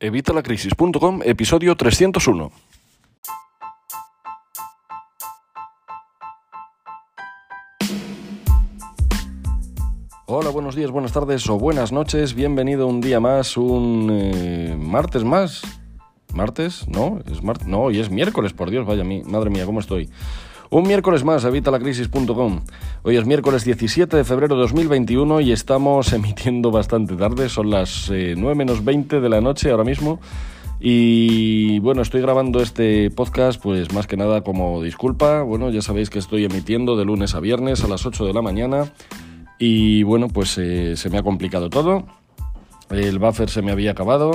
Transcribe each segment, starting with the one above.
Evitalacrisis.com, episodio 301. Hola, buenos días, buenas tardes o buenas noches. Bienvenido un día más, un eh, martes más. ¿Martes? ¿No? ¿Es mar no, hoy es miércoles, por Dios, vaya, mi, madre mía, ¿cómo estoy? Un miércoles más, evitalacrisis.com. Hoy es miércoles 17 de febrero de 2021 y estamos emitiendo bastante tarde, son las 9 eh, menos 20 de la noche ahora mismo. Y bueno, estoy grabando este podcast pues más que nada como disculpa. Bueno, ya sabéis que estoy emitiendo de lunes a viernes a las 8 de la mañana y bueno, pues eh, se me ha complicado todo. El buffer se me había acabado.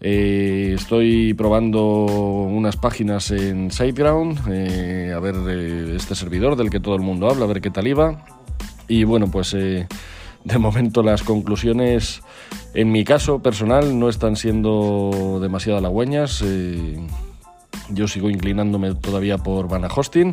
Eh, estoy probando unas páginas en SiteGround, eh, a ver eh, este servidor del que todo el mundo habla, a ver qué tal iba. Y bueno, pues de momento las conclusiones, en mi caso personal, no están siendo demasiado halagüeñas. yo sigo inclinándome todavía por Vana Hosting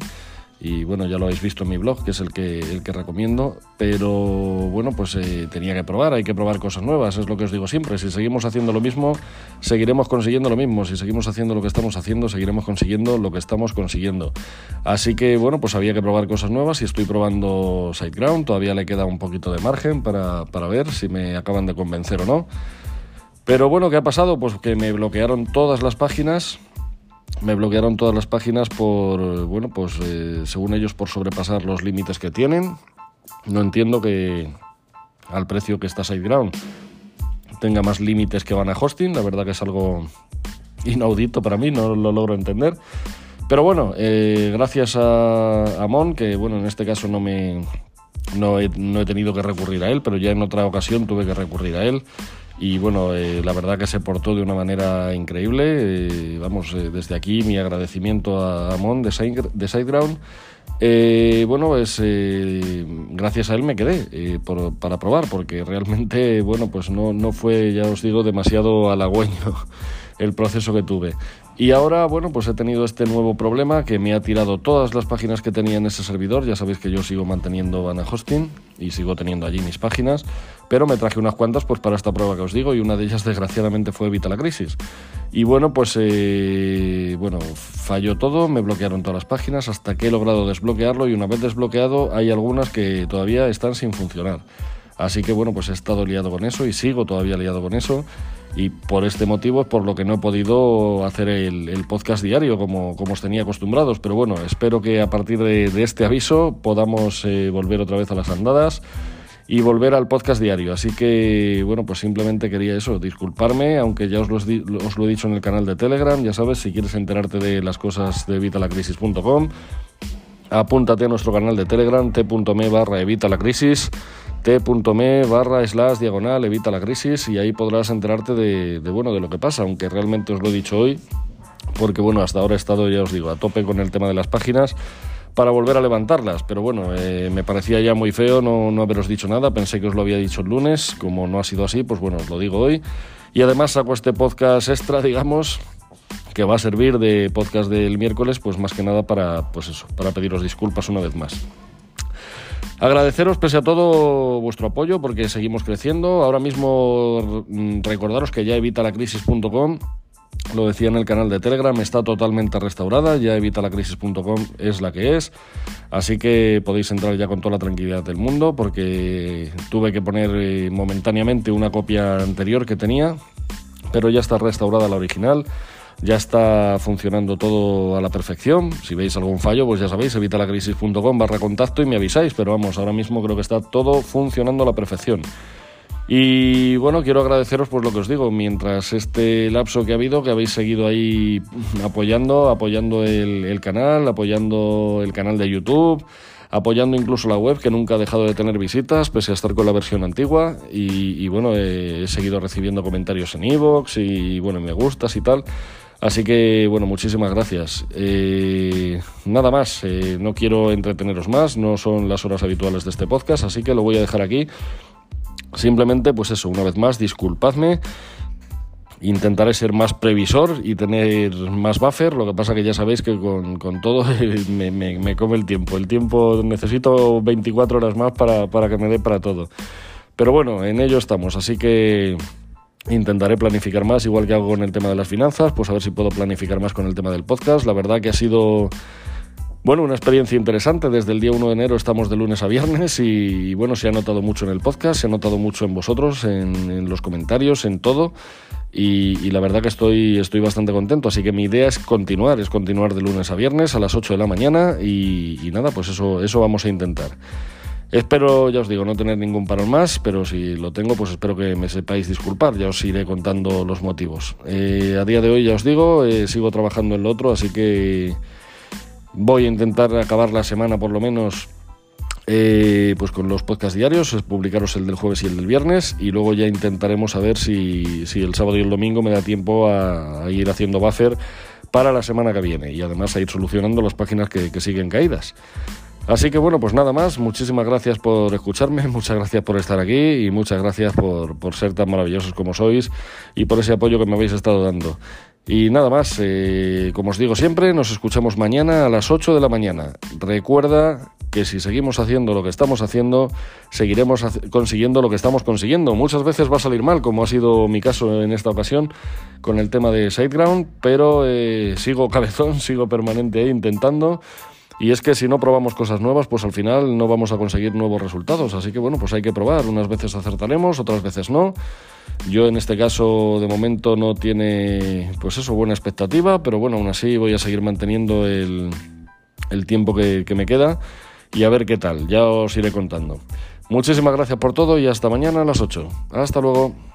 y bueno, ya lo habéis visto en mi blog, que es el que, el que recomiendo, pero bueno, pues eh, tenía que probar, hay que probar cosas nuevas, es lo que os digo siempre, si seguimos haciendo lo mismo, seguiremos consiguiendo lo mismo, si seguimos haciendo lo que estamos haciendo, seguiremos consiguiendo lo que estamos consiguiendo. Así que bueno, pues había que probar cosas nuevas y estoy probando SiteGround, todavía le queda un poquito de margen para, para ver si me acaban de convencer o no. Pero bueno, ¿qué ha pasado? Pues que me bloquearon todas las páginas me bloquearon todas las páginas por, bueno, pues eh, según ellos por sobrepasar los límites que tienen. No entiendo que al precio que está SiteGround tenga más límites que van a hosting, la verdad que es algo inaudito para mí, no lo logro entender. Pero bueno, eh, gracias a, a, Mon, que bueno, en este caso no me no he, no he tenido que recurrir a él, pero ya en otra ocasión tuve que recurrir a él y bueno, eh, la verdad que se portó de una manera increíble. Eh, vamos, eh, desde aquí mi agradecimiento a Amon de, de Sideground. bueno, pues gracias a él me quedé para probar, porque realmente, bueno, pues no, no fue, ya os digo, demasiado halagüeño el proceso que tuve. Y ahora, bueno, pues he tenido este nuevo problema que me ha tirado todas las páginas que tenía en ese servidor. Ya sabéis que yo sigo manteniendo Vana Hosting y sigo teniendo allí mis páginas, pero me traje unas cuantas pues para esta prueba que os digo y una de ellas desgraciadamente fue Evita la Crisis. Y bueno, pues eh, bueno, falló todo, me bloquearon todas las páginas hasta que he logrado desbloquearlo y una vez desbloqueado hay algunas que todavía están sin funcionar. Así que bueno, pues he estado liado con eso y sigo todavía liado con eso. Y por este motivo es por lo que no he podido hacer el, podcast diario como, como, os tenía acostumbrados. Pero bueno, espero que a partir de, este aviso podamos eh, volver otra vez a las andadas y volver al podcast diario. Así que, bueno, pues simplemente quería eso, disculparme, aunque ya os lo, he dicho en el canal de Telegram, ya sabes, si quieres enterarte de las cosas de evitalacrisis.com, apúntate a nuestro canal de Telegram, t.me barra evitalacrisis t.me barra slash diagonal evita la crisis y ahí podrás enterarte de, bueno, de lo que pasa, aunque realmente os lo he dicho hoy, porque bueno, hasta ahora he estado, ya os digo, a tope con el tema de las páginas para volver a levantarlas, pero bueno, eh, me parecía ya muy feo no, no haberos dicho nada, pensé que os lo había dicho el lunes, como no ha sido así, pues bueno, os lo digo hoy, y además saco este podcast extra, digamos, que va a servir de podcast del miércoles, pues más que nada para, pues eso, para pediros disculpas una vez más. Agradeceros pese a todo vuestro apoyo porque seguimos creciendo. Ahora mismo mm, recordaros que ya evitalacrisis.com, lo decía en el canal de Telegram, está totalmente restaurada, ya evitalacrisis.com es la que es, así que podéis entrar ya con toda la tranquilidad del mundo porque tuve que poner eh, momentáneamente una copia anterior que tenía, pero ya está restaurada la original ya está funcionando todo a la perfección. Si veis algún fallo, pues ya sabéis, evitalacrisis.com barra contacto y me avisáis, pero vamos, ahora mismo creo que está todo funcionando a la perfección. Y bueno, quiero agradeceros pues lo que os digo, mientras este lapso que ha habido, que habéis seguido ahí apoyando, apoyando el, canal, apoyando el canal de YouTube, apoyando incluso la web, que nunca ha dejado de tener visitas, pese a estar con la versión antigua. Y, bueno, he, seguido recibiendo comentarios en iVoox y bueno, me gustas y tal. Así que, bueno, muchísimas gracias. Eh, nada más, eh, no quiero entreteneros más, no son las horas habituales de este podcast, así que lo voy a dejar aquí. Simplemente, pues eso, una vez más, disculpadme. Intentaré ser más previsor y tener más buffer. Lo que pasa que ya sabéis que con, todo me, me, come el tiempo. El tiempo necesito 24 horas más para, para que me dé para todo. Pero bueno, en ello estamos. Así que Intentaré planificar más, igual que hago con el tema de las finanzas, pues a ver si puedo planificar más con el tema del podcast. La verdad que ha sido bueno, una experiencia interesante. Desde el día 1 de enero estamos de lunes a viernes y, bueno, se ha notado mucho en el podcast, se ha notado mucho en vosotros, en, los comentarios, en todo. Y, la verdad que estoy, estoy bastante contento. Así que mi idea es continuar, es continuar de lunes a viernes a las 8 de la mañana y, y nada, pues eso, eso vamos a intentar. Espero, ya os digo, no tener ningún parón más, pero si lo tengo, pues espero que me sepáis disculpar, ya os iré contando los motivos. Eh, a día de hoy, ya os digo, eh, sigo trabajando en lo otro, así que Voy a intentar acabar la semana por lo menos eh, pues con los podcasts diarios, publicaros el del jueves y el del viernes y luego ya intentaremos a ver si, el sábado y el domingo me da tiempo a, ir haciendo buffer para la semana que viene y además a ir solucionando las páginas que, que siguen caídas. Así que bueno, pues nada más, muchísimas gracias por escucharme, muchas gracias por estar aquí y muchas gracias por, por ser tan maravillosos como sois y por ese apoyo que me habéis estado dando. Y nada más, eh, como os digo siempre, nos escuchamos mañana a las 8 de la mañana. Recuerda que si seguimos haciendo lo que estamos haciendo, seguiremos consiguiendo lo que estamos consiguiendo. Muchas veces va a salir mal, como ha sido mi caso en esta ocasión con el tema de SiteGround, pero eh, sigo cabezón, sigo permanente intentando. Y es que si no probamos cosas nuevas, pues al final no vamos a conseguir nuevos resultados. Así que bueno, pues hay que probar. Unas veces acertaremos, otras veces no. Yo en este caso de momento no tiene pues eso, buena expectativa, pero bueno, aún así voy a seguir manteniendo el, tiempo que, que me queda y a ver qué tal, ya os iré contando. Muchísimas gracias por todo y hasta mañana a las 8. Hasta luego.